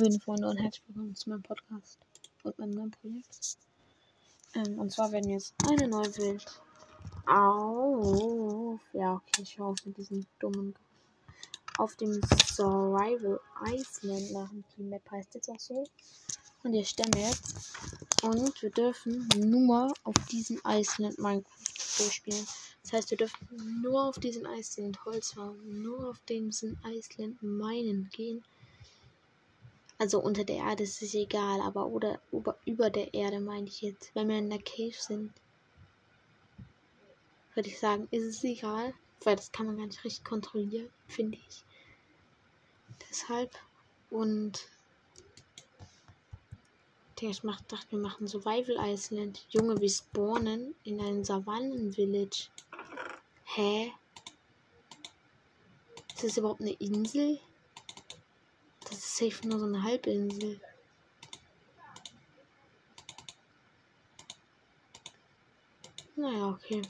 Moin Freunde und herzlich willkommen zu meinem Podcast und meinem neuen Projekt. Ähm, und zwar werden wir jetzt eine neue Welt auf. Ja, okay, ich höre auf mit diesem dummen. Auf dem Survival Iceland machen. Die Map heißt jetzt auch so. Und hier wir jetzt. Und wir dürfen nur auf diesem Iceland Minecraft durchspielen. Das heißt, wir dürfen nur auf diesen Iceland Holz haben, nur auf diesen Iceland Minen gehen. Also unter der Erde ist es egal, aber oder über, über der Erde meine ich jetzt. Wenn wir in der Cave sind, würde ich sagen, ist es egal, weil das kann man gar nicht richtig kontrollieren, finde ich. Deshalb und ich mach, dachte, wir machen Survival Island. Junge, wir spawnen in einem Savannen-Village. Hä? Ist das überhaupt eine Insel? Das ist safe nur so eine Halbinsel. Naja, okay.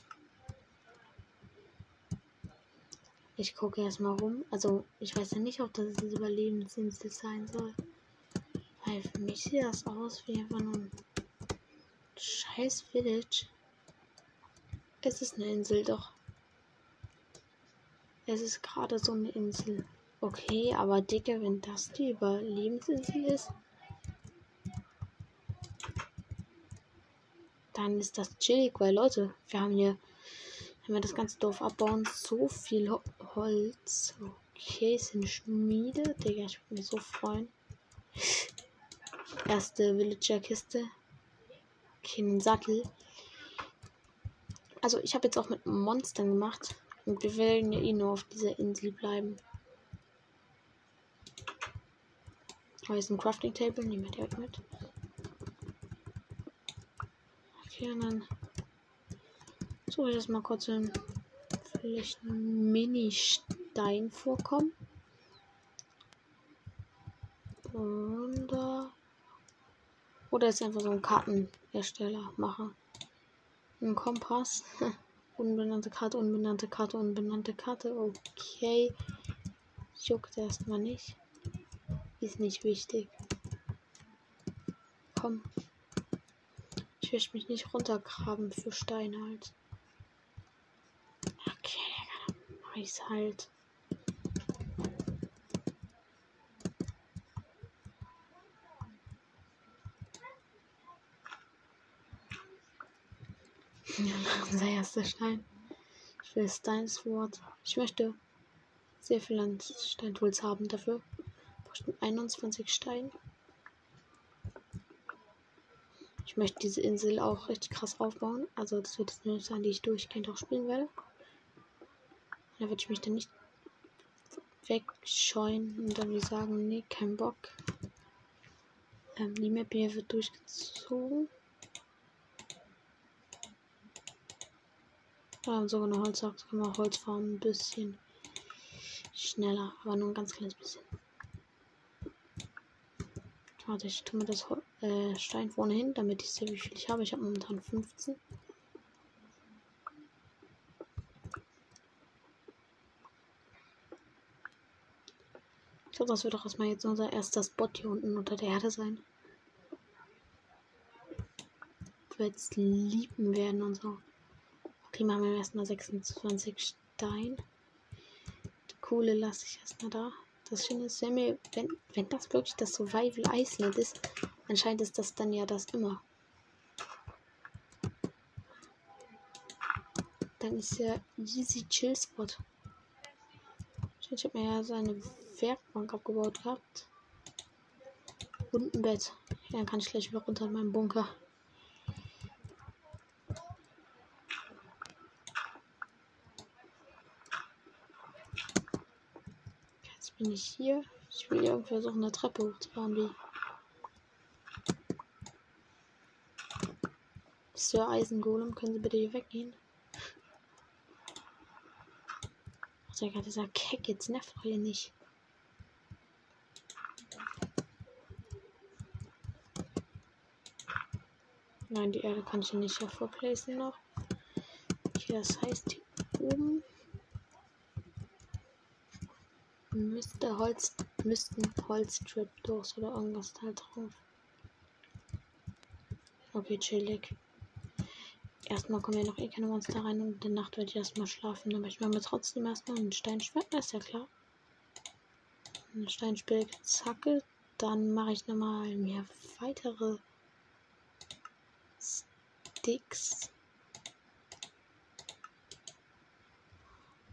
Ich gucke erstmal rum. Also, ich weiß ja nicht, ob das eine Überlebensinsel sein soll. Weil für mich sieht das aus wie einfach nur ein scheiß Village. Es ist eine Insel, doch. Es ist gerade so eine Insel. Okay, aber Dicke, wenn das die Überlebensinsel ist, dann ist das chillig, weil Leute, wir haben hier, wenn wir das ganze Dorf abbauen, so viel Holz. Okay, ist eine Schmiede. Digga, ich würde mich so freuen. Erste Villager-Kiste. Okay, einen Sattel. Also, ich habe jetzt auch mit Monstern gemacht. Und wir werden ja eh nur auf dieser Insel bleiben. Ist ein Crafting Table, nehmen wir direkt mit. Okay, und dann suche ich das mal kurz in vielleicht ein Mini-Stein vorkommen. Und da. Oder ist einfach so ein Kartenhersteller mache. Ein Kompass. unbenannte Karte, unbenannte Karte, unbenannte Karte. Okay. Juckt erstmal nicht. Ist nicht wichtig. Komm. Ich will mich nicht runtergraben für Steine halt. Okay, mach ich's halt. unser erster Stein. Ich will Steins Wort. Ich möchte sehr viel Steintools haben dafür. 21 Stein. Ich möchte diese Insel auch richtig krass aufbauen. Also das wird eine sein, die ich durchgehend auch spielen werde. Da würde ich mich dann nicht wegscheuen und dann wie sagen, nee, kein Bock. Ähm, die Map hier wird durchgezogen. Wir haben sogar eine Holzachse, können wir Holz fahren ein bisschen schneller, aber nur ein ganz kleines bisschen. Warte, ich tue mir das äh, Stein vorne hin, damit ich sehe, wie viel ich habe. Ich habe momentan 15. Ich glaube, das wird doch erstmal jetzt unser erster Spot hier unten unter der Erde sein. Wir jetzt lieben werden und so. Okay, machen wir erstmal 26 Stein. Die Kohle lasse ich erstmal da. Das Schöne ist, wenn, wir, wenn, wenn das wirklich das Survival Island ist, anscheinend ist das dann ja das immer. Dann ist ja easy chill Spot. Ich habe mir ja so eine Werkbank abgebaut gehabt. Und ein Bett. Dann kann ich gleich wieder runter in meinen Bunker. Bin ich hier. Ich will irgendwie versuchen, eine Treppe hochzubauen, wie. Sir Eisengolem, können Sie bitte hier weggehen? Ach, Digga, dieser Keck jetzt nervt doch hier nicht. Nein, die Erde kann ich nicht hervorplacen noch. Okay, das heißt hier oben müsste Holz müssten Holz-Trapdoors oder irgendwas da drauf. Okay, chillig. Erstmal kommen ja noch eh keine Monster rein und in der Nacht werde ich erstmal schlafen. Aber ich mache mir trotzdem erstmal ein Steinschwert, ist ja klar. Eine Steinspitzhacke. Dann mache ich nochmal mehr weitere Sticks.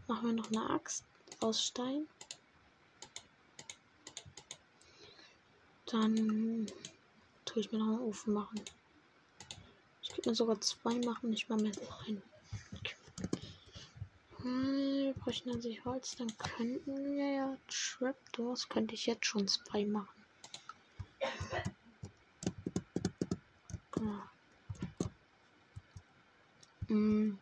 Machen wir noch eine Axt aus Stein. Dann tue ich mir noch einen Ofen machen. Ich könnte mir sogar zwei machen. Ich mache mir jetzt noch einen. Hm, wir bräuchten an sich Holz. Dann könnten wir ja Trapdoors. Könnte ich jetzt schon zwei machen. Hm.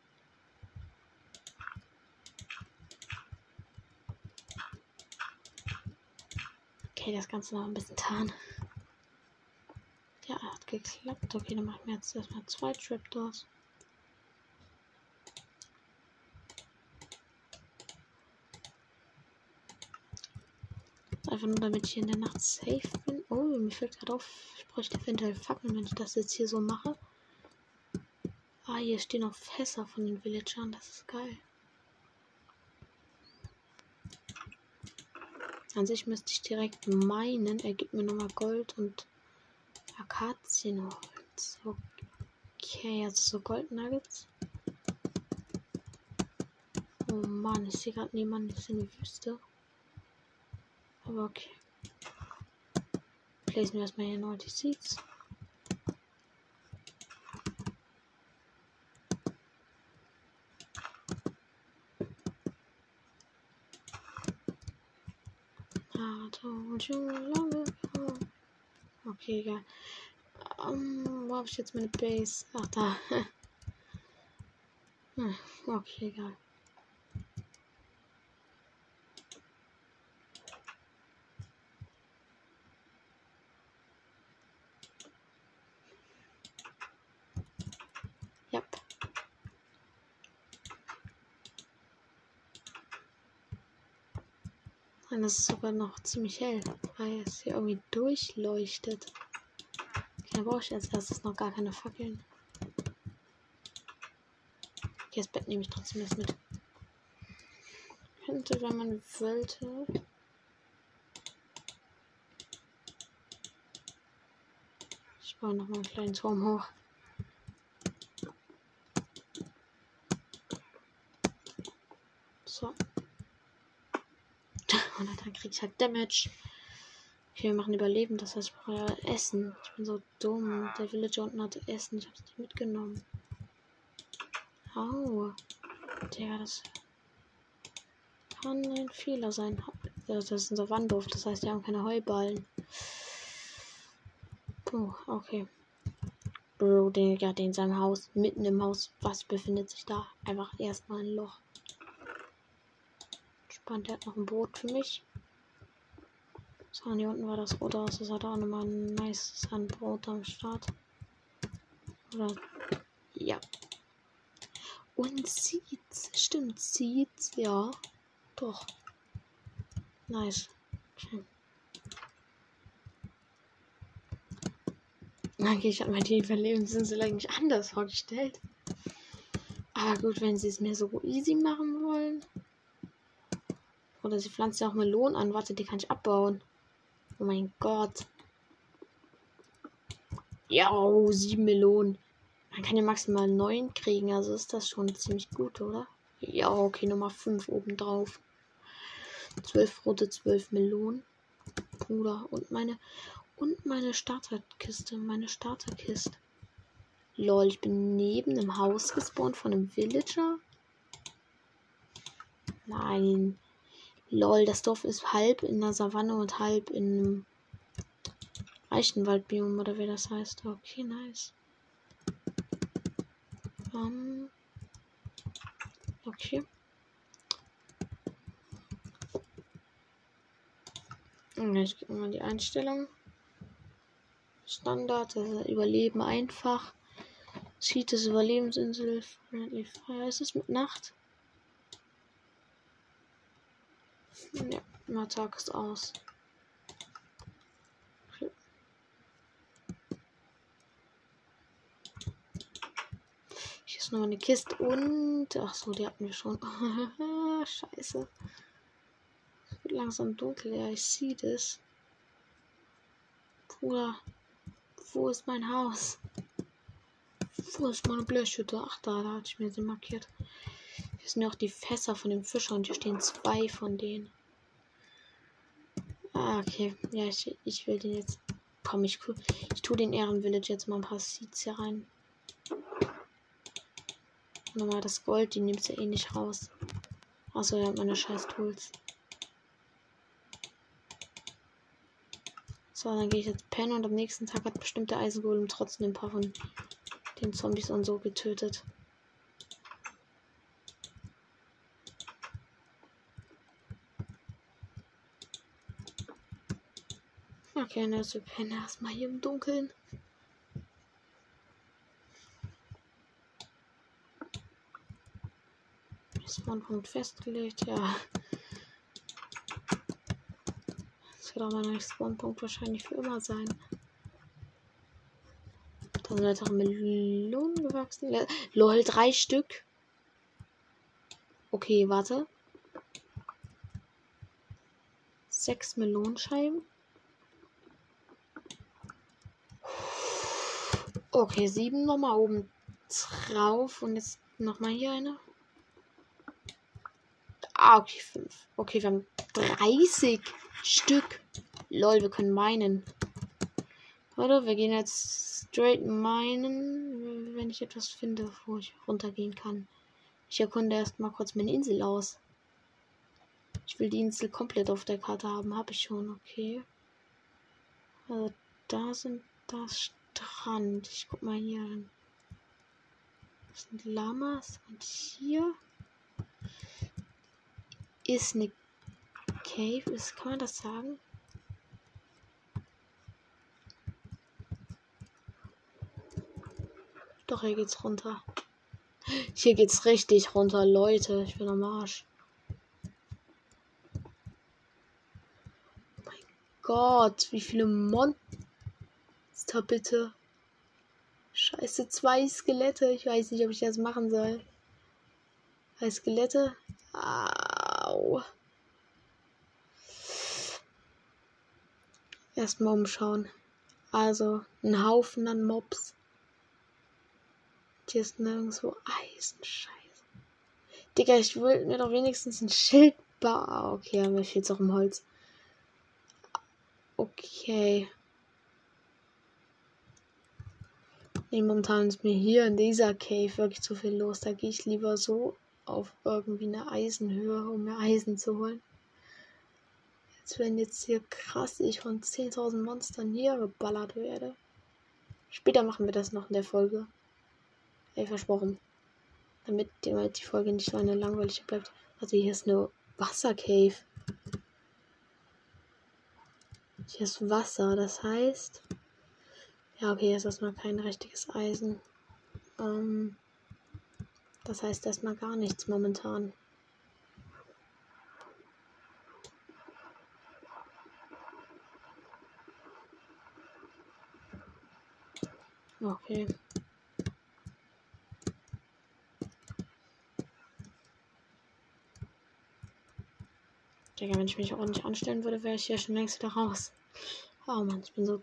Okay, das Ganze noch ein bisschen tarn. Ja, hat geklappt. Okay, dann machen wir jetzt erstmal zwei Trapdoors. Einfach nur damit ich hier in der Nacht safe bin. Oh, mir fällt gerade auf, ich bräuchte eventuell Fackeln, wenn ich das jetzt hier so mache. Ah, hier stehen noch Fässer von den Villagern. Das ist geil. An sich müsste ich direkt meinen. Er gibt mir nochmal Gold und Akazienholz. Okay, jetzt so Goldnuggets. Oh Mann, ich sehe gerade niemanden. Das ist in der Wüste. Aber okay. Lesen wir erstmal hier noch die Seeds. Okay, egal. Um, wo habe ich jetzt meine Base? Ach, da. hm, okay, egal. Das ist sogar noch ziemlich hell, weil es hier irgendwie durchleuchtet. Okay, da brauche ich als erstes noch gar keine Fackeln. Okay, das Bett nehme ich trotzdem jetzt mit. Könnte, wenn man wollte. Ich baue noch mal einen kleinen Turm hoch. Kriege ich halt Damage. Okay, wir machen Überleben, das heißt, ich brauche ja Essen. Ich bin so dumm. Der Villager unten hatte Essen, ich habe es nicht mitgenommen. Au. Digga, das kann ein Fehler sein. Das ist unser Wandorf, das heißt, wir haben keine Heuballen. Puh, okay. Bro, den gerade in seinem Haus, mitten im Haus. Was befindet sich da? Einfach erstmal ein Loch. Spannend, der hat noch ein Boot für mich. So, und hier unten war das rote Haus. Das hat auch nochmal ein nice Sandbrot am Start. Oder. Ja. Und Seeds. Stimmt, Seeds. Ja. Doch. Nice. Okay. Okay, ich habe mir die Überlebensinsel eigentlich anders vorgestellt. Aber gut, wenn sie es mir so easy machen wollen. Oder sie pflanzt ja auch Melonen an. Warte, die kann ich abbauen. Oh mein Gott. Ja, oh, sieben Melonen. Man kann ja maximal neun kriegen, also ist das schon ziemlich gut, oder? Ja, okay, Nummer fünf obendrauf. Zwölf rote, zwölf Melonen. Bruder. Und meine. Und meine Starterkiste. Meine Starterkiste. Lol, ich bin neben einem Haus gespawnt von einem Villager. Nein. Lol, das Dorf ist halb in der Savanne und halb in einem Eichenwaldbiom oder wie das heißt. Okay, nice. Um, okay. Ich gebe mal die Einstellung. Standard, also Überleben einfach. Cheat ist Überlebensinsel. Friendly Fire. Ist es mit Nacht? Hm, ja, mein Tag ist aus. Hier ist noch eine Kiste und. Ach so, die hatten wir schon. Scheiße. Es wird langsam dunkel, ja, ich sehe das. Bruder, wo ist mein Haus? Wo ist meine Blöschhütte? Ach, da, da hatte ich mir sie markiert. Hier sind auch die Fässer von dem Fischer und hier stehen zwei von denen. Ah, okay. Ja, ich, ich will den jetzt. Komm, ich, ich tue den Ehrenvillage jetzt mal ein paar Seeds hier rein. Nochmal das Gold, die nimmt ja eh nicht raus. Achso, ja, meine scheiß Tools. So, dann gehe ich jetzt pennen und am nächsten Tag hat bestimmt der Eisengolem trotzdem ein paar von den Zombies und so getötet. Okay, ne, wir pennen erstmal hier im Dunkeln. Spawnpunkt festgelegt, ja. Das wird auch mein Spawnpunkt wahrscheinlich für immer sein. Da sind weitere Melonen gewachsen. Lol, drei Stück. Okay, warte. Sechs Melonenscheiben. Okay, sieben nochmal oben drauf. Und jetzt nochmal hier eine. Ah, okay, fünf. Okay, wir haben 30 Stück. Lol, wir können meinen. Warte, wir gehen jetzt straight meinen, wenn ich etwas finde, wo ich runtergehen kann. Ich erkunde erstmal kurz meine Insel aus. Ich will die Insel komplett auf der Karte haben. Habe ich schon, okay. Also da sind das Strand. Ich guck mal hier. Das sind Lamas und hier ist eine Cave. Ist, kann man das sagen? Doch, hier geht's runter. Hier geht's richtig runter, Leute. Ich bin am Arsch. mein Gott, wie viele Monster bitte. Scheiße, zwei Skelette. Ich weiß nicht, ob ich das machen soll. Zwei Skelette. Au. Erstmal umschauen. Also, ein Haufen an Mobs. Hier ist nirgendwo Eisenscheiße. Digga, ich will mir doch wenigstens ein Schild bauen. Okay, mir fehlt auch im Holz. Okay. Nee, momentan ist mir hier in dieser Cave wirklich zu viel los. Da gehe ich lieber so auf irgendwie eine Eisenhöhe, um mir Eisen zu holen. Jetzt wenn jetzt hier krass ich von 10.000 Monstern hier geballert werde. Später machen wir das noch in der Folge. Ey, versprochen. Damit die Folge nicht so eine langweilige bleibt. Also hier ist eine Wassercave. Hier ist Wasser, das heißt. Ja, okay, ist erstmal kein richtiges Eisen. Ähm, das heißt erstmal gar nichts momentan. Okay. Digga, wenn ich mich nicht anstellen würde, wäre ich hier schon längst wieder raus. Oh Mann, ich bin so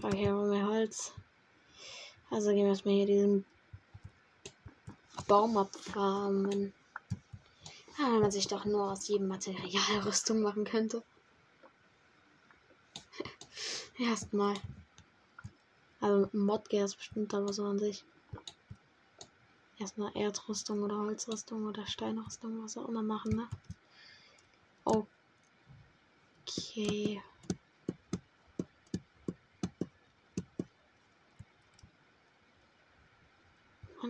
Okay, haben wir Holz. Also gehen wir erstmal hier diesen Baum abfarmen. Ja, wenn man sich doch nur aus jedem Material Rüstung machen könnte. Erstmal. Also Mod geht das bestimmt aber so an sich. Erstmal Erdrüstung oder Holzrüstung oder Steinrüstung, was auch immer machen, ne? Okay.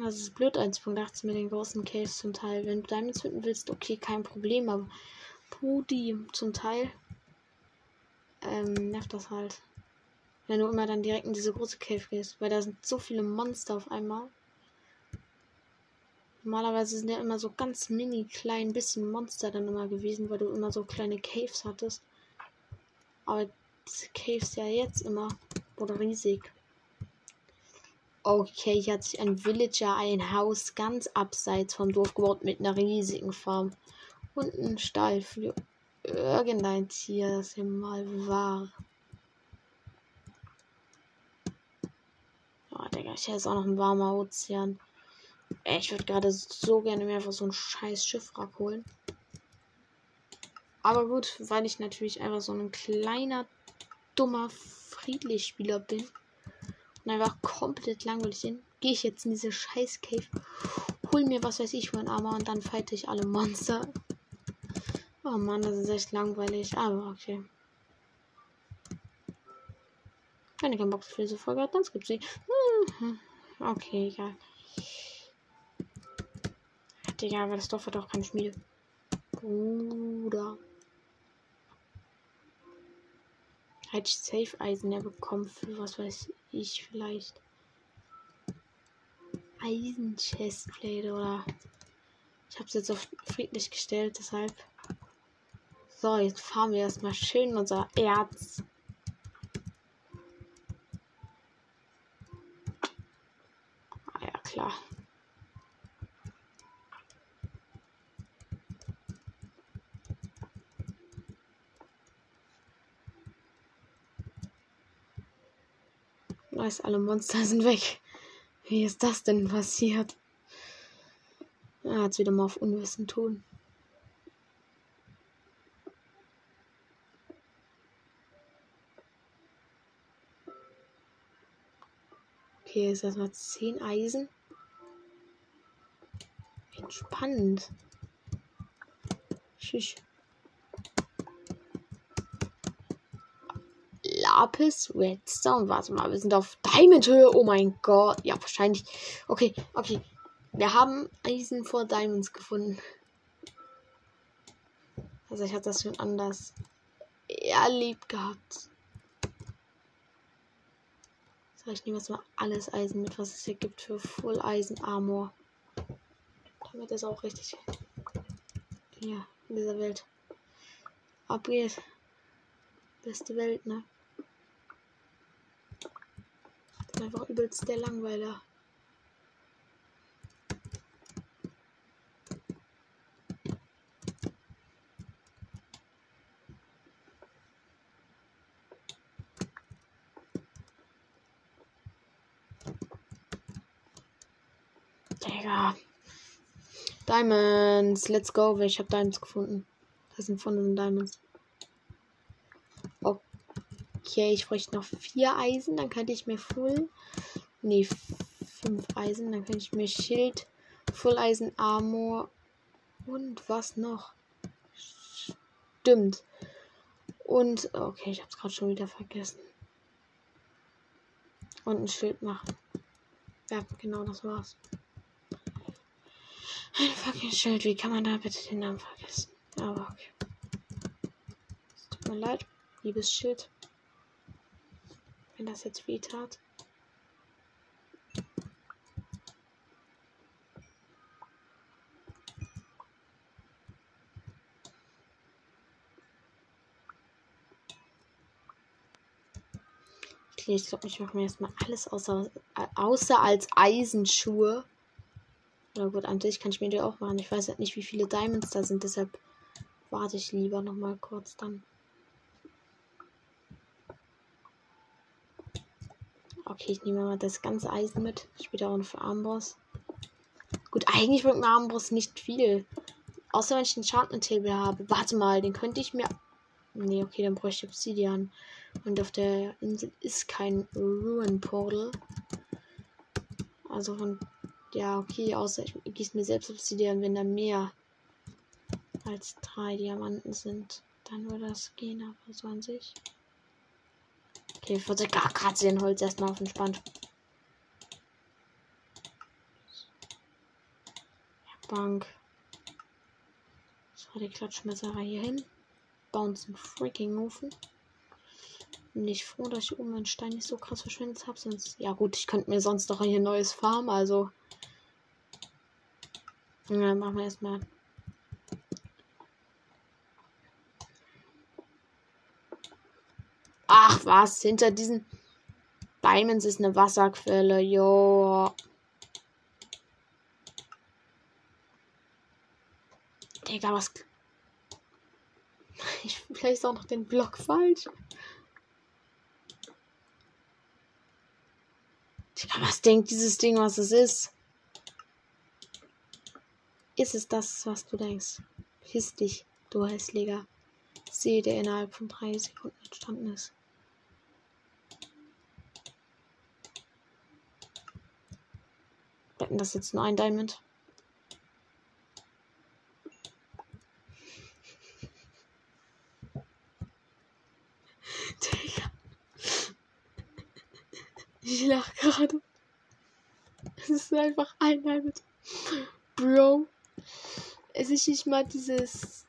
Das ist blöd 1.18 mit den großen Caves zum Teil. Wenn du Diamonds finden willst, okay, kein Problem, aber Pudi zum Teil ähm, nervt das halt. Wenn du immer dann direkt in diese große Cave gehst, weil da sind so viele Monster auf einmal. Normalerweise sind ja immer so ganz mini klein bisschen Monster dann immer gewesen, weil du immer so kleine Caves hattest. Aber diese Caves ja jetzt immer wurde riesig. Okay, hier hat sich ein Villager ein Haus ganz abseits vom Dorf gebaut mit einer riesigen Farm. Und ein Stall für irgendein Tier, das hier mal war. Oh, Digga, hier ist auch noch ein warmer Ozean. Ich würde gerade so gerne mir einfach so ein scheiß Schiffwrack holen. Aber gut, weil ich natürlich einfach so ein kleiner, dummer, friedlich Spieler bin und einfach komplett langweilig bin, gehe ich jetzt in diese scheiß Cave, hol mir was weiß ich für ein Armer und dann fighte ich alle Monster. Oh Mann, das ist echt langweilig, aber okay. Wenn ihr keinen für diese Folge hat, dann gibt sie. Hm, okay, egal. Digga, aber das Dorf hat auch keine Schmiede. Bruder. Hätte ich Safe Eisen ja bekommen für was weiß ich vielleicht. Eisen Chestplate oder. Ich habe es jetzt auf friedlich gestellt, deshalb. So, jetzt fahren wir erstmal schön unser Erz. Ah ja, klar. Nice, alle Monster sind weg. Wie ist das denn passiert? Er hat wieder mal auf Unwissen tun. Okay, ist erstmal 10 Eisen. Entspannend. Tschüss. Lapis, Redstone. Warte mal, wir sind auf Diamond-Höhe. Oh mein Gott. Ja, wahrscheinlich. Okay, okay. Wir haben Eisen vor Diamonds gefunden. Also ich hatte das schon anders erlebt gehabt. So, ich nehme jetzt mal alles Eisen mit, was es hier gibt für Full Eisen Armor. Damit ist auch richtig. Ja, in dieser Welt. Abgeht. Beste Welt, ne? Einfach übelst der Langweiler. Diamonds, let's go. Ich habe Diamonds gefunden. Das sind von den Diamonds. Okay, ich bräuchte noch vier Eisen, dann könnte ich mir Full. Nee, fünf Eisen, dann könnte ich mir Schild, Full Eisen, Armor und was noch? Stimmt. Und, okay, ich hab's gerade schon wieder vergessen. Und ein Schild machen. Ja, genau, das war's. Ein fucking Schild, wie kann man da bitte den Namen vergessen? Aber okay. Es tut mir leid, liebes Schild wenn das jetzt weh tat. Okay, ich glaube, ich mache mir erstmal alles außer, außer als Eisenschuhe. Na gut, an sich kann ich mir die auch machen. Ich weiß halt nicht, wie viele Diamonds da sind, deshalb warte ich lieber noch mal kurz dann. Okay, ich nehme mal das ganze Eisen mit. Später auch noch für Armbrust. Gut, eigentlich bringt mir Armbrust nicht viel. Außer wenn ich Enchantment Table habe. Warte mal, den könnte ich mir. Nee, okay, dann bräuchte ich Obsidian. Und auf der Insel ist kein Ruin Portal. Also von. Ja, okay, außer ich gieße mir selbst Obsidian, wenn da mehr als drei Diamanten sind. Dann würde das gehen, aber so an sich. Okay, 40 gar Holz erstmal auf entspannt. Bank. So, die Klatschmesserei hier hin. Bauen einen freaking Ofen. Bin ich froh, dass ich oben meinen Stein nicht so krass verschwendet habe. Sonst, ja gut, ich könnte mir sonst noch hier neues Farm, also. Ja, machen wir erstmal. Was, hinter diesen Diamonds ist eine Wasserquelle, jo. Digga, was. Ich vielleicht auch noch den Block falsch. Digga, was denkt dieses Ding, was es ist? Ist es das, was du denkst? Piss dich, du hässlicher. See, der innerhalb von drei Sekunden entstanden ist. Wetten, das jetzt nur ein Diamond. Ich lach gerade. Es ist einfach ein Diamond. Bro. Es ist nicht mal dieses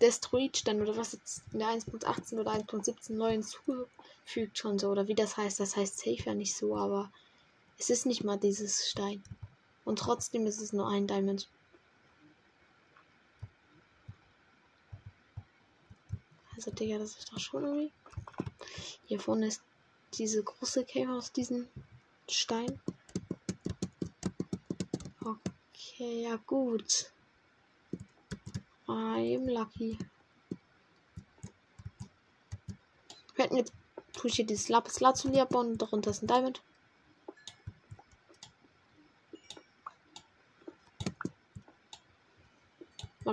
Destroid stand oder was jetzt in der 1.18 oder 1.17 neu hinzugefügt schon so. Oder wie das heißt. Das heißt safe ja nicht so, aber es ist nicht mal dieses Stein. Und trotzdem ist es nur ein Diamond. Also, Digga, das ist doch schon irgendwie. Hier vorne ist diese große Cave aus diesem Stein. Okay, ja gut. I'm lucky. Wir hätten jetzt ich hier dieses Lapis Lazuli abbauen und darunter ist ein Diamond.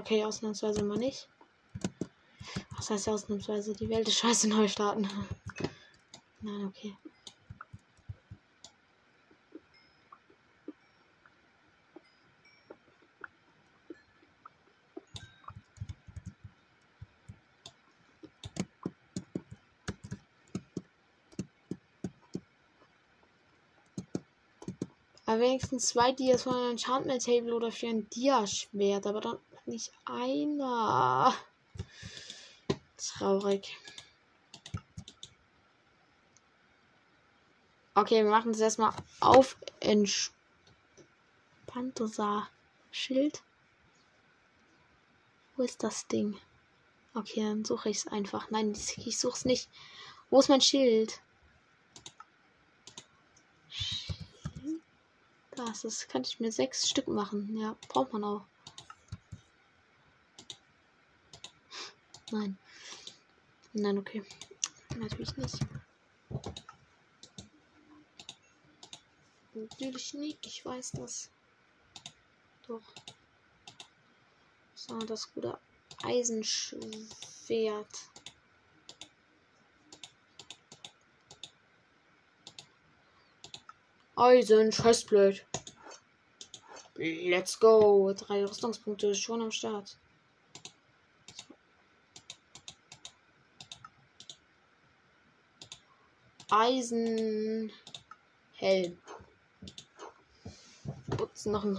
Okay, ausnahmsweise mal nicht. Was heißt ausnahmsweise? Die Welt ist scheiße neu starten. Nein, okay. Aber wenigstens zwei Dias von einem Enchantment Table oder für ein Dia-Schwert, aber dann nicht einer. Traurig. Okay, wir machen es erstmal auf entspannt unser Schild. Wo ist das Ding? Okay, dann suche ich es einfach. Nein, ich suche es nicht. Wo ist mein Schild? Das, das kann ich mir sechs Stück machen. Ja, braucht man auch. Nein. Nein, okay. Natürlich nicht. Natürlich nicht, ich weiß das. Doch. So, das gute Eisenschwert. Eisen, Chestplate. Let's go. Drei Rüstungspunkte schon am Start. Eisenhelm. Putzen noch ein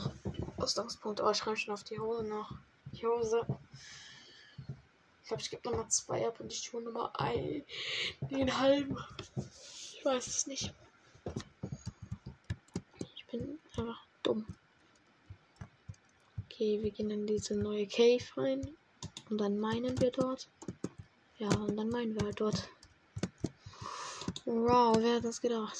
Rüstungspunkt. Oh, ich schreibe schon auf die Hose noch. Die Hose. Ich glaube, ich gebe nochmal zwei ab und ich tue nochmal ein. Den halben. Ich weiß es nicht. Ich bin einfach dumm. Okay, wir gehen in diese neue Cave rein. Und dann meinen wir dort. Ja, und dann meinen wir halt dort. Wow, wer hat das gedacht?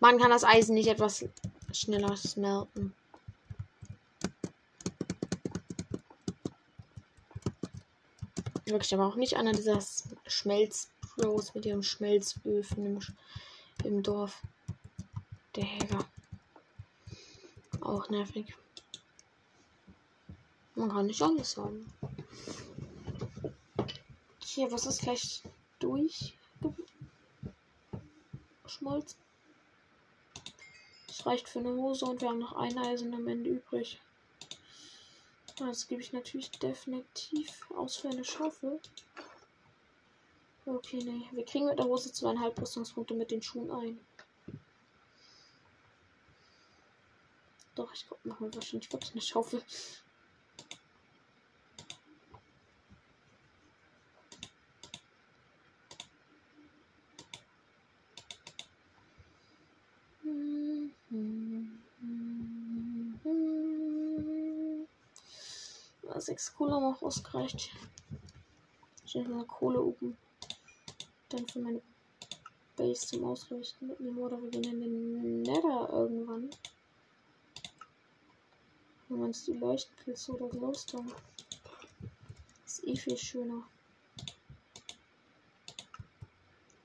Man kann das Eisen nicht etwas schneller smelten. Wirklich, aber auch nicht einer dieser Schmelzpros mit ihren Schmelzöfen im, im Dorf. Der Hacker. Auch nervig. Man kann nicht alles haben. Hier, was ist gleich durch Schmolz. Das reicht für eine Hose und wir haben noch ein Eisen am Ende übrig. Das gebe ich natürlich definitiv aus für eine Schaufel. Okay, nee. Wir kriegen mit der Hose zweieinhalb Rüstungspunkte mit den Schuhen ein. Doch, ich glaube, machen wir wahrscheinlich wirklich eine Schaufel. Sechs haben auch ausgereicht. Ich nehme mal Kohle oben. Dann für meine Base zum Ausrichten mitnehmen oder wir gehen in den Nether irgendwann. Wenn man die Leuchtpilze oder Glowstone. Ist eh viel schöner.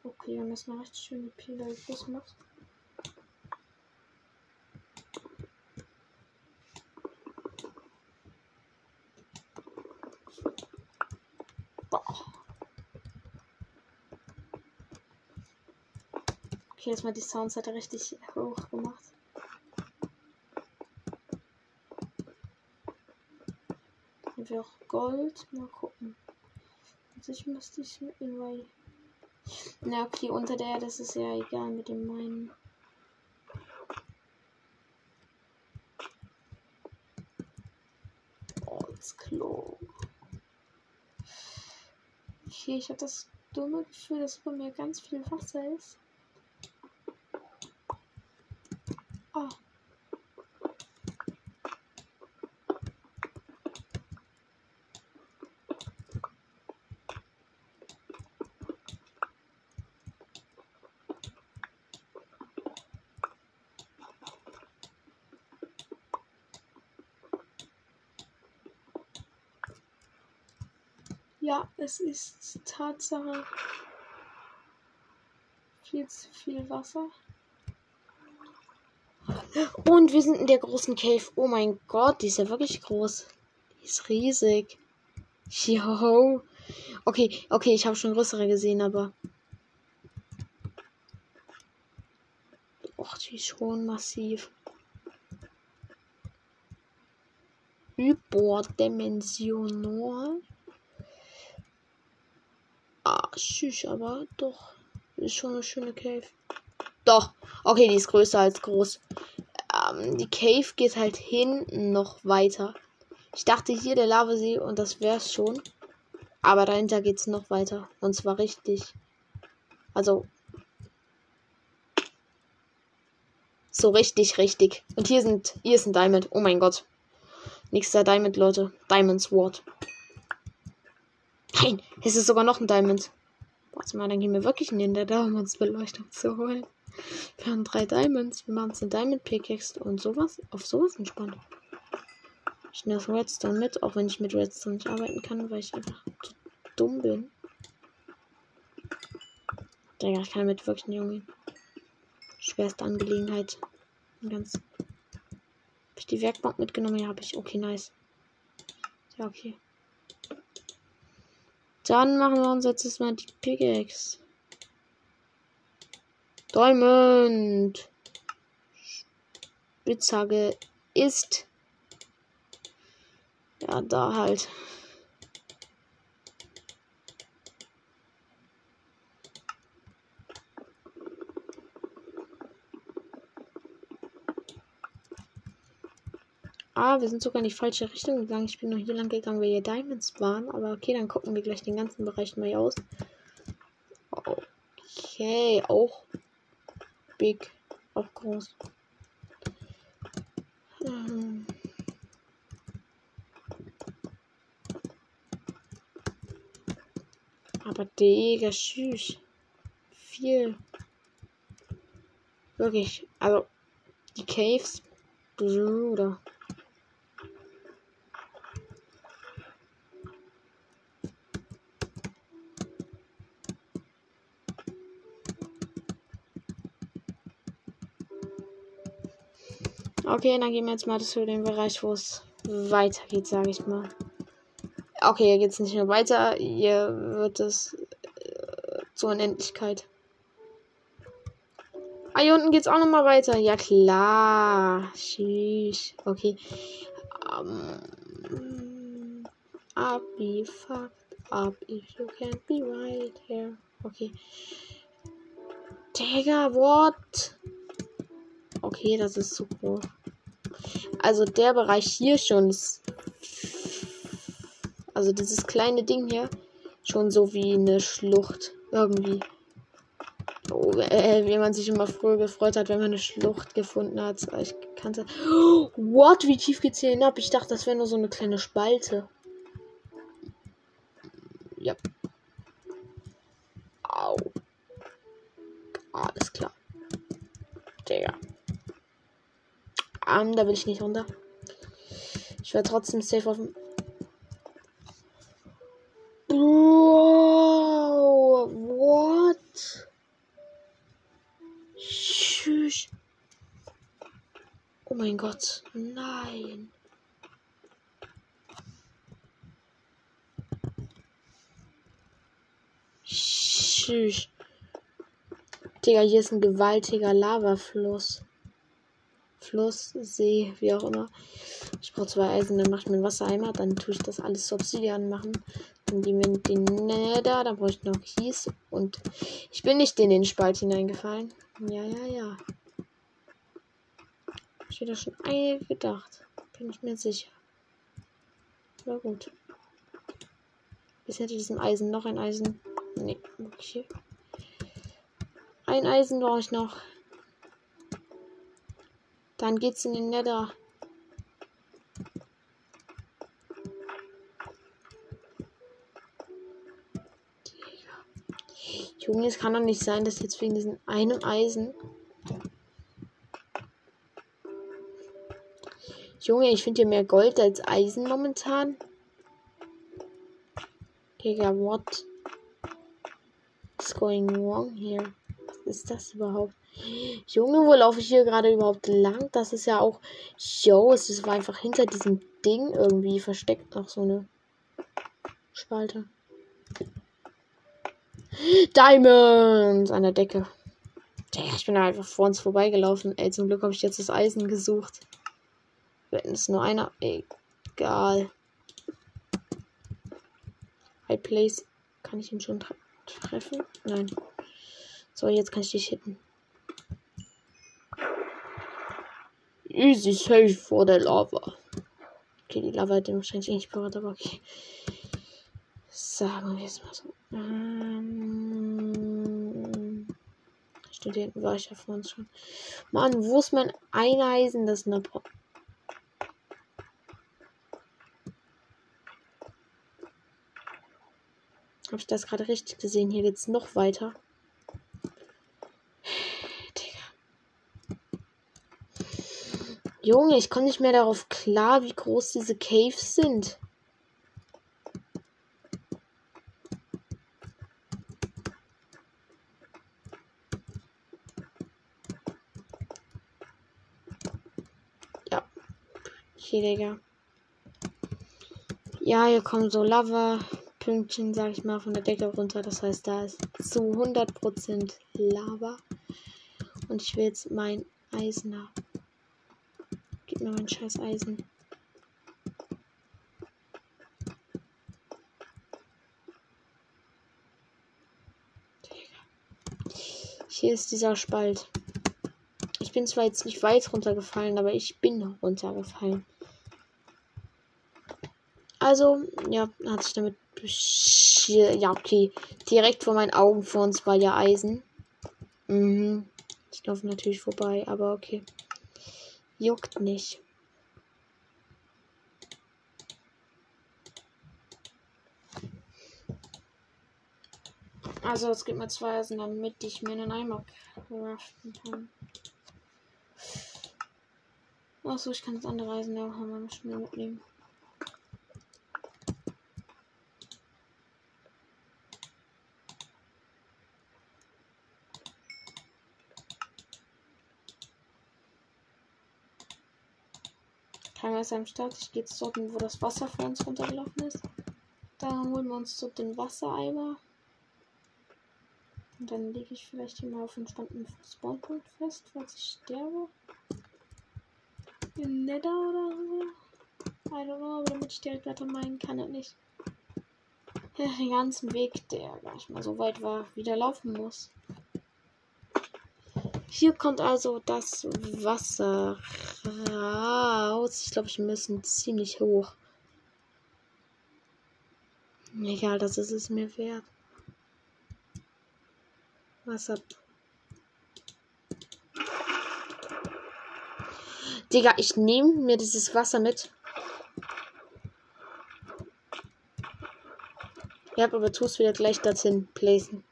Okay, wir haben erstmal recht schöne Pilger gemacht. Okay, jetzt mal die Sounds hat er richtig hoch gemacht. Haben wir auch Gold? Mal gucken. Also ich müsste ich weil. Na okay, unter der, das ist ja egal mit dem meinen. Klo. Okay, ich habe das dumme Gefühl, dass bei mir ganz viel Wasser ist. Oh. Ja, es ist Tatsache viel zu viel Wasser. Und wir sind in der großen Cave. Oh mein Gott, die ist ja wirklich groß. Die ist riesig. Yo. Okay, okay, ich habe schon größere gesehen, aber. Och, die ist schon massiv. Überdimensional. Ah, tschüss, aber doch. Ist schon eine schöne Cave. Doch. Okay, die ist größer als groß die Cave geht halt hinten noch weiter. Ich dachte hier der Lavasee und das wär's schon. Aber dahinter geht's noch weiter. Und zwar richtig. Also. So richtig, richtig. Und hier sind, hier ist ein Diamond. Oh mein Gott. Nächster Diamond, Leute. Diamond Sword. Nein, es ist sogar noch ein Diamond. Warte mal, dann gehen wir wirklich in den um uns Beleuchtung zu holen. Wir haben drei Diamonds. Wir machen es eine Diamond Pickaxe und sowas. Auf sowas entspannt. Ich nehme das Redstone mit, auch wenn ich mit Redstone nicht arbeiten kann, weil ich einfach zu dumm bin. Digga, ich kann damit wirklich nicht umgehen. Schwerste Angelegenheit. Ganz. Habe ich die Werkbank mitgenommen? Ja, habe ich. Okay, nice. Ja, okay. Dann machen wir uns jetzt mal die Pickaxe. Diamond. Spitzhacke ist. Ja, da halt. Ah, wir sind sogar in die falsche Richtung gegangen. Ich bin nur hier lang gegangen, weil hier Diamonds waren. Aber okay, dann gucken wir gleich den ganzen Bereich mal aus. Okay, auch big. Auch groß. Hm. Aber Digga, tschüss. Viel. Wirklich. Also, die Caves. Bruder. Okay, dann gehen wir jetzt mal zu dem Bereich, wo es weitergeht, sage ich mal. Okay, hier geht es nicht mehr weiter. Hier wird es äh, zur Unendlichkeit. Ah, hier unten geht es auch nochmal weiter. Ja, klar. Sheesh. Okay. Um, I'll be fucked up if you can't be right here. Okay. Digga, what? Okay, das ist zu groß. Also der Bereich hier schon ist. Also dieses kleine Ding hier. Schon so wie eine Schlucht. Irgendwie. Oh, äh, wie man sich immer früher gefreut hat, wenn man eine Schlucht gefunden hat. Ich kannte. what? Wie tief geht's hier hinab? Ich dachte, das wäre nur so eine kleine Spalte. Ja. Au. Alles klar. Digga. Um, da will ich nicht runter. Ich werde trotzdem safe auf dem. Wow. What? Tschüss. Oh mein Gott. Nein. Tschüss. Digga, hier ist ein gewaltiger Lavafluss. Fluss, See, wie auch immer. Ich brauche zwei Eisen, dann mache ich mir einen Wassereimer, dann tue ich das alles zu Obsidian machen. Dann wir in den Nether, dann brauche ich noch Kies und ich bin nicht in den Spalt hineingefallen. Ja, ja, ja. Ich hätte schon einige gedacht. Bin ich mir sicher. Aber gut. Bis hinter diesem Eisen noch ein Eisen. Nee, okay. Ein Eisen brauche ich noch. Dann geht's in den Nether. Junge, es kann doch nicht sein, dass jetzt wegen diesem einen Eisen. Junge, ich finde hier mehr Gold als Eisen momentan. Digga, what? What's going wrong here? Was ist das überhaupt? Junge, wo laufe ich hier gerade überhaupt lang? Das ist ja auch. Yo, es war einfach hinter diesem Ding irgendwie versteckt noch so eine Spalte. Diamonds an der Decke. Ja, ich bin einfach vor uns vorbeigelaufen. Ey, zum Glück habe ich jetzt das Eisen gesucht. Wenn es nur einer. Egal. High Place. Kann ich ihn schon tre treffen? Nein. So, jetzt kann ich dich hitten. Easy safe vor der Lava. Okay, die Lava hat den wahrscheinlich nicht berührt, aber okay. Sagen wir es mal so. Ähm, Studenten war ich ja vor uns schon. Mann, wo ist mein Eineisen? Das ist Pro Habe ich das gerade richtig gesehen? Hier geht es noch weiter. Junge, ich komme nicht mehr darauf klar, wie groß diese Caves sind. Ja. Okay, Digga. Ja, hier kommen so Lava-Pünktchen, sag ich mal, von der Decke runter. Das heißt, da ist zu 100% Lava. Und ich will jetzt mein Eisen haben. Gib mir mein scheiß Eisen. Hier ist dieser Spalt. Ich bin zwar jetzt nicht weit runtergefallen, aber ich bin runtergefallen. Also, ja, hat sich damit. Ja, okay. Direkt vor meinen Augen vor uns war ja Eisen. Mhm. Ich laufe natürlich vorbei, aber okay. Juckt nicht. Also es gibt mir zwei Eisen, damit ich mir einen Eimer craften kann. Achso, ich kann das andere Eisen ja auch mal schnell mitnehmen. Keiner ist am Start. Ich gehe jetzt dort, wo das Wasser vor uns runtergelaufen ist. Da holen wir uns dort den Wassereimer. Und dann lege ich vielleicht hier mal auf einen spannenden Spawnpunkt fest, falls ich sterbe. Im Nether oder so. I don't know, aber damit ich direkt weiter meinen kann, er nicht. Den ganzen Weg, der gar nicht mal so weit war, wieder laufen muss. Hier kommt also das Wasser raus. Ich glaube, ich müssen ziemlich hoch. Egal, das ist es mir wert. Wasser. Digga, ich nehme mir dieses Wasser mit. Ja, aber tu es wieder gleich dorthin placen.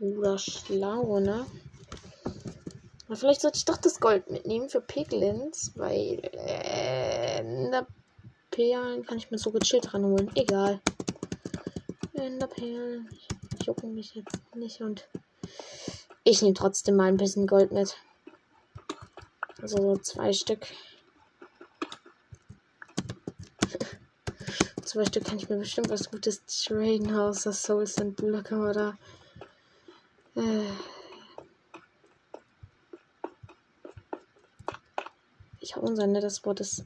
Oder schlau, ne? Aber vielleicht sollte ich doch das Gold mitnehmen für Piglins, weil äh, in der Perlen kann ich mir so gechillt ranholen. Egal. In der Perlen jucken mich jetzt nicht und ich nehme trotzdem mal ein bisschen Gold mit. Also so zwei Stück. zwei Stück kann ich mir bestimmt was Gutes traden aus. Das Souls und Blöcke oder. Äh. Ich habe unser nettes Wort ist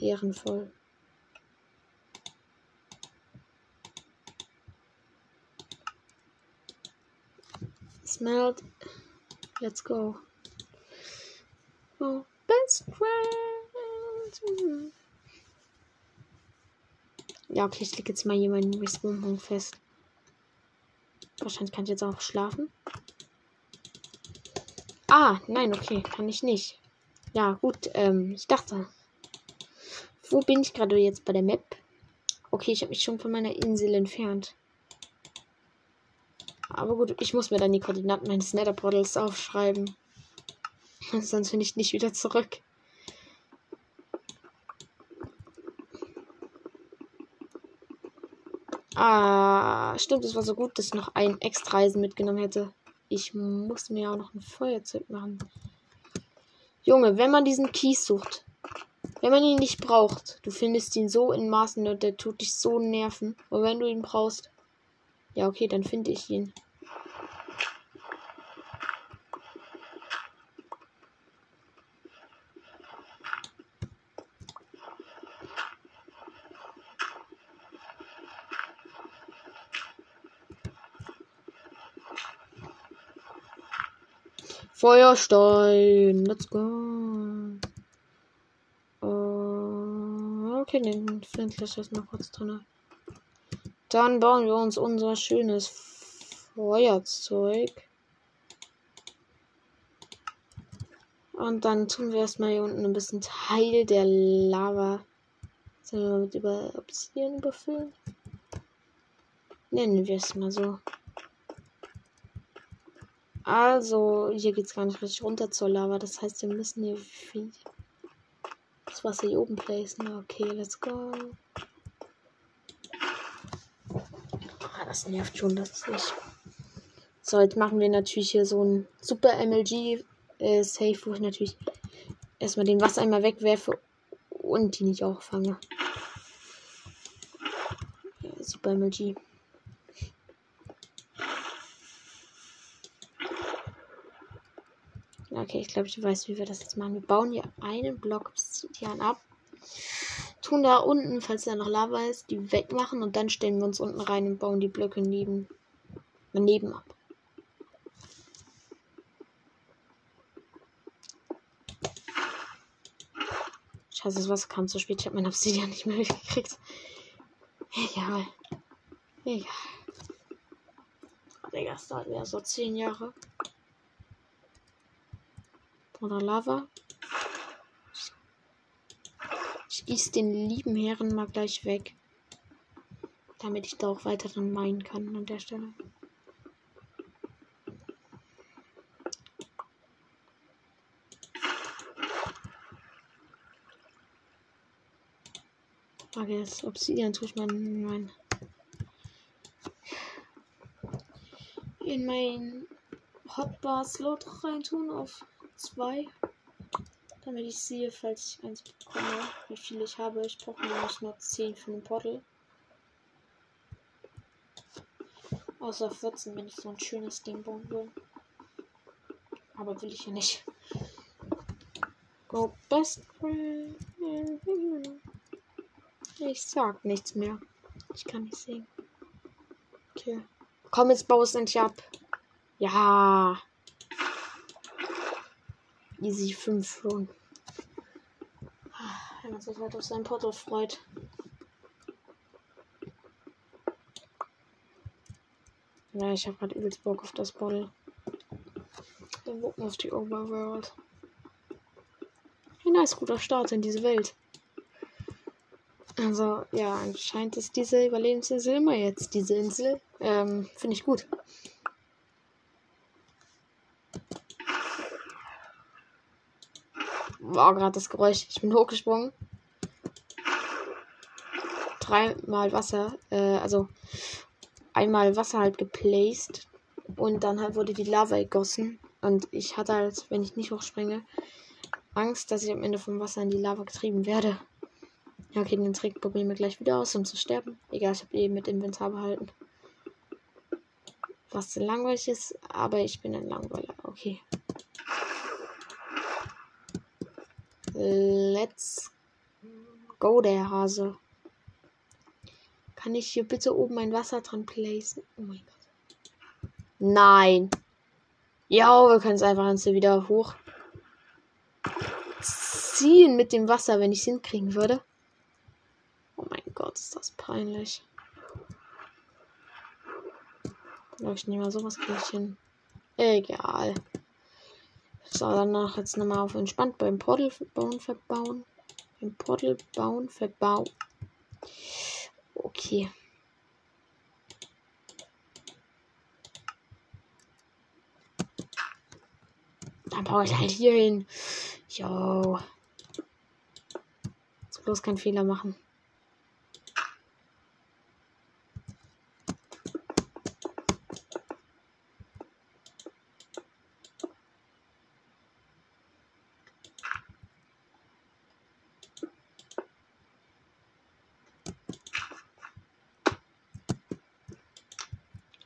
ehrenvoll. Smelled. Let's go. Oh, best friend. Ja, okay, ich lege jetzt mal hier meinen Respawn-Punkt fest. Wahrscheinlich kann ich jetzt auch schlafen. Ah, nein, okay, kann ich nicht. Ja, gut, ähm, ich dachte. Wo bin ich gerade jetzt bei der Map? Okay, ich habe mich schon von meiner Insel entfernt. Aber gut, ich muss mir dann die Koordinaten meines Netherportals aufschreiben. Sonst finde ich nicht wieder zurück. Ah, stimmt, es war so gut, dass ich noch ein Extra-Reisen mitgenommen hätte. Ich muss mir auch noch ein Feuerzeug machen. Junge, wenn man diesen Kies sucht, wenn man ihn nicht braucht, du findest ihn so in Maßen der tut dich so nerven. Und wenn du ihn brauchst, ja, okay, dann finde ich ihn. Feuerstein. Let's go. Uh, okay, den Flint lässt jetzt mal kurz drin. Dann bauen wir uns unser schönes Feuerzeug. Und dann tun wir erstmal hier unten ein bisschen Teil der Lava. Sollen wir mit über Obsidian überfüllen? Nennen wir es mal so. Also, hier geht es gar nicht richtig runter zur Lava. Das heißt, wir müssen hier viel das Wasser hier oben placen. Okay, let's go. Ah, das nervt schon, dass ich. So, jetzt machen wir natürlich hier so ein super MLG äh, wo ich natürlich erstmal den Wasser einmal wegwerfe und die nicht auch fange. Ja, super MLG. Okay, ich glaube, ich weiß, wie wir das jetzt machen. Wir bauen hier einen Block Obsidian ab. Tun da unten, falls da noch Lava ist, die wegmachen und dann stellen wir uns unten rein und bauen die Blöcke neben, neben ab. Scheiße, das Wasser kam zu spät. Ich habe mein Obsidian nicht mehr gekriegt. Egal. Egal. Digga, das dauert ja so 10 Jahre. Oder Lava. Ich gieße den lieben Herren mal gleich weg. Damit ich da auch weiter dann meinen kann an der Stelle. Frage ist, Obsidian tue ich mal in mein in mein Hotbar Slot reintun auf 2. Damit ich sehe, falls ich eins bekomme, wie viel ich habe. Ich brauche nämlich nur 10 für den Portal. Außer 14, wenn ich so ein schönes Ding bauen will. Aber will ich ja nicht. Go best friend. Ich sag nichts mehr. Ich kann nicht sehen. Okay. Komm, jetzt baue es endlich ab. Ja. Easy 5 schon. Wenn man sich halt auf sein Porto freut. Ja, ich habe gerade übelst Bock auf das Bottle. Dann gucken auf die Overworld. Ein nice guter Start in diese Welt. Also, ja, anscheinend ist diese Überlebensinsel immer jetzt diese Insel. Ähm, finde ich gut. War gerade das Geräusch. Ich bin hochgesprungen. Dreimal Wasser, äh, also einmal Wasser halt geplaced und dann halt wurde die Lava ergossen. Und ich hatte halt, wenn ich nicht hochspringe, Angst, dass ich am Ende vom Wasser in die Lava getrieben werde. Ja, okay, den Trick probieren wir gleich wieder aus, um zu sterben. Egal, ich habe eben mit Inventar behalten. Was langweilig ist, aber ich bin ein Langweiler. Okay. Let's go, der Hase. Kann ich hier bitte oben ein Wasser dran placen? Oh mein Gott. Nein. Ja, wir können es einfach ins wieder hoch ziehen mit dem Wasser, wenn ich es hinkriegen würde. Oh mein Gott, ist das peinlich. Glaube ich nicht mal sowas kriege hin. Egal. So, danach jetzt nochmal auf entspannt beim Portal bauen, verbauen. Beim Portal bauen, verbauen. Okay. Dann baue ich halt hier hin. Jo. Jetzt bloß keinen Fehler machen.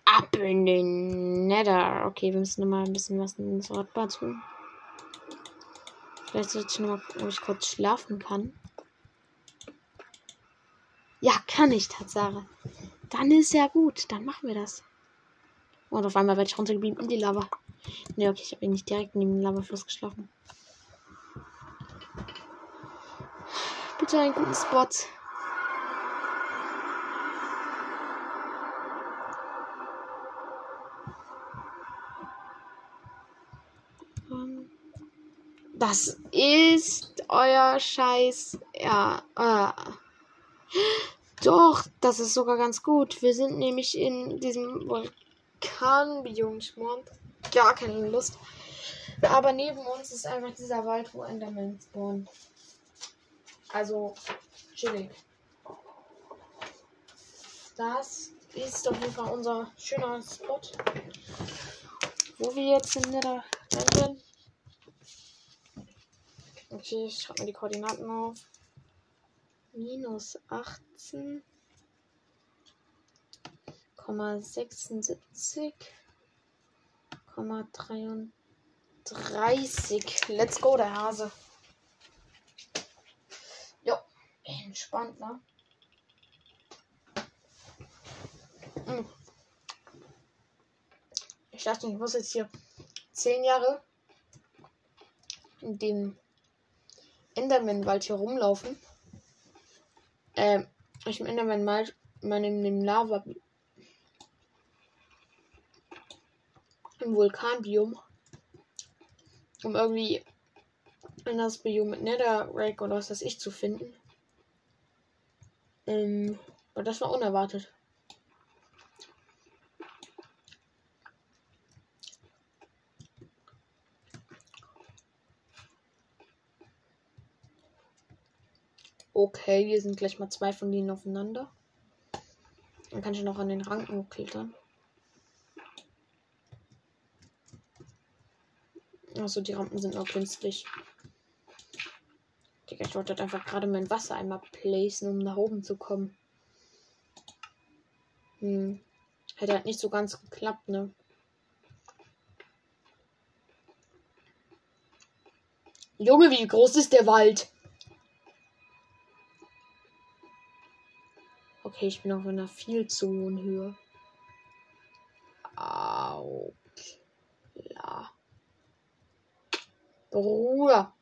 Ab in den Nether. Okay, wir müssen mal ein bisschen was in das Rotbad tun. Vielleicht sollte ich noch mal, ob ich kurz schlafen kann. Ja, kann ich, Tatsache. Dann ist ja gut. Dann machen wir das. Und auf einmal werde ich runtergeblieben in die Lava. Ne, okay, ich habe nicht direkt neben dem Lavafluss geschlafen. Bitte einen guten Spot. Das ist euer Scheiß. Ja. Äh. Doch, das ist sogar ganz gut. Wir sind nämlich in diesem. Ich gar keine Lust. Aber neben uns ist einfach dieser Wald, wo Enderman spawnen. Also, chillig. Das ist auf jeden Fall unser schöner Spot. Wo wir jetzt in der sind. Okay, ich schreibe mir die Koordinaten auf. Minus 18, 76, 33. Let's go, der Hase. Jo, entspannt, ne? Hm. Ich dachte, ich muss jetzt hier 10 Jahre in dem Enderman-Wald hier rumlaufen. Ähm, ich im Enderman mal, mal in dem Lava. Im Vulkanbiom. Um irgendwie in das Biom mit Netherrack oder was weiß ich zu finden. Ähm, aber das war unerwartet. Okay, wir sind gleich mal zwei von denen aufeinander. Dann kann ich noch an den Ranken klettern. Also die Rampen sind nur künstlich. Digga, ich wollte halt einfach gerade mein Wasser einmal placen, um nach oben zu kommen. Hm. Hätte halt nicht so ganz geklappt, ne? Junge, wie groß ist der Wald? Okay, ich bin auf einer viel zu hohen Höhe. Au. Ja. Bruder.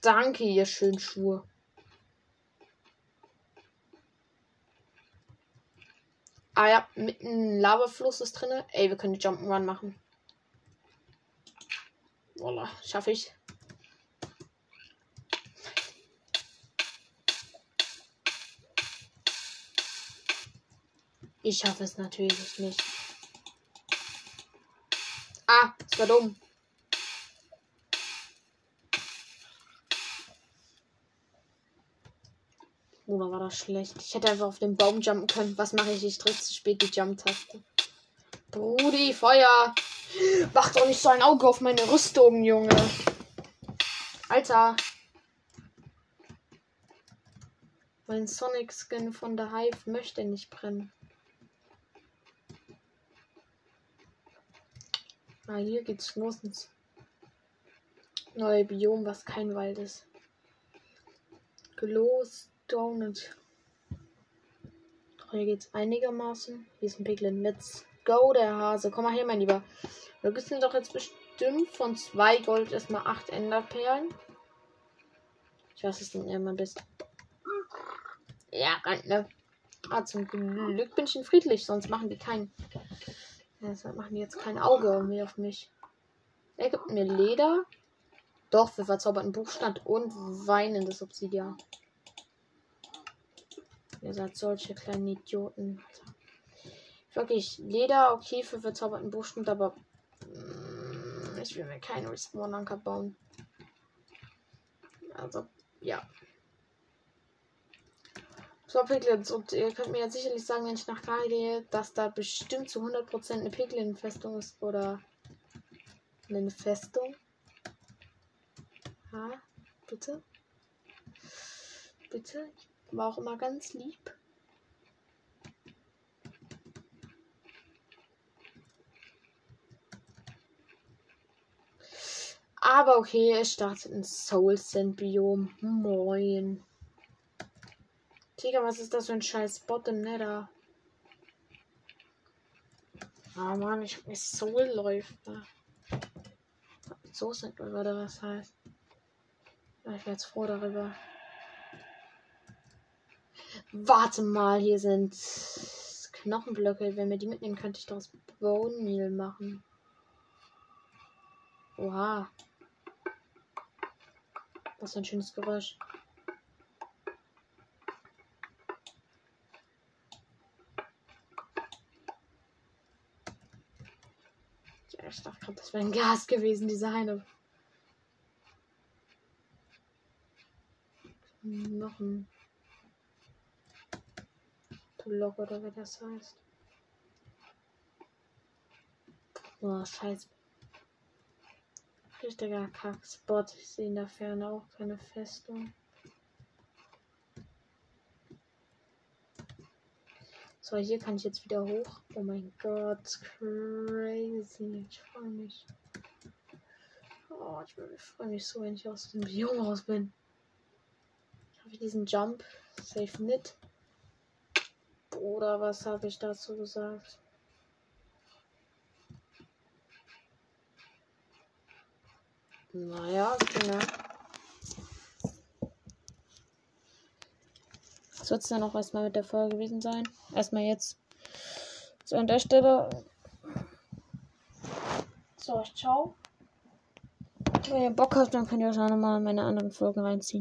Danke, ihr schönen Schuhe. Ah ja, mitten Lavafluss ist drin. Ey, wir können die Jump'n'Run machen. Voila, schaffe ich. Ich schaffe es natürlich nicht. Ah, das war dumm. Oder war das schlecht? Ich hätte einfach auf den Baum jumpen können. Was mache ich? Ich drücke zu spät die Jump-Taste. Brudi, Feuer! Mach doch nicht so ein Auge auf meine Rüstung, Junge. Alter. Mein Sonic Skin von der Hive möchte nicht brennen. Ah, hier geht's los ins neue Biom, was kein Wald ist. Glows Donut. Hier geht's einigermaßen. Hier ist ein Piglin. Let's go, der Hase. Komm mal her, mein Lieber. Wir müssen doch jetzt bestimmt von zwei Gold erstmal acht Enderperlen. Ich weiß es nicht immer bist. Ja, ne? Ah, zum Glück bin ich friedlich, sonst machen die keinen. Deshalb machen die jetzt kein Auge mehr auf mich. Er gibt mir Leder. Doch, für verzauberten Buchstand und weinendes Obsidian. Ihr seid solche kleinen Idioten. Wirklich, Leder, okay, für verzauberten Buchstand, aber mm, ich will mir keinen Respawn-Anker bauen. Also, ja. So, Piglins, und ihr könnt mir jetzt sicherlich sagen, wenn ich nach Ghana gehe, dass da bestimmt zu 100% eine Piglin-Festung ist oder eine Festung. Ja, bitte. Bitte. War auch immer ganz lieb. Aber okay, es startet ein Soul Sand Biom. Moin. Digga, was ist das für ein scheiß Spot im Nether? Ah oh Mann, ich hab mir Soul läuft. So sind oder was heißt. Ich wäre jetzt froh darüber. Warte mal, hier sind Knochenblöcke. Wenn wir die mitnehmen, könnte ich daraus Bone Meal machen. Oha. Was für ein schönes Geräusch. Gerade, das wäre ein Gas gewesen, diese eine. Noch ein Block oder wie das heißt. Oh, scheiße. Richtiger Kackspot. Ich sehe in der Ferne auch keine Festung. So, hier kann ich jetzt wieder hoch. Oh mein Gott, crazy. Ich freue mich. Oh, ich freue mich so, wenn ich aus dem Biom raus bin. Habe ich diesen Jump? Safe nicht. Oder was habe ich dazu gesagt? Naja, genau. Wird es dann auch erstmal mit der Folge gewesen sein. Erstmal jetzt. So, an der Stelle. So, ciao. Wenn ihr Bock habt, dann könnt ihr auch nochmal meine anderen Folgen reinziehen.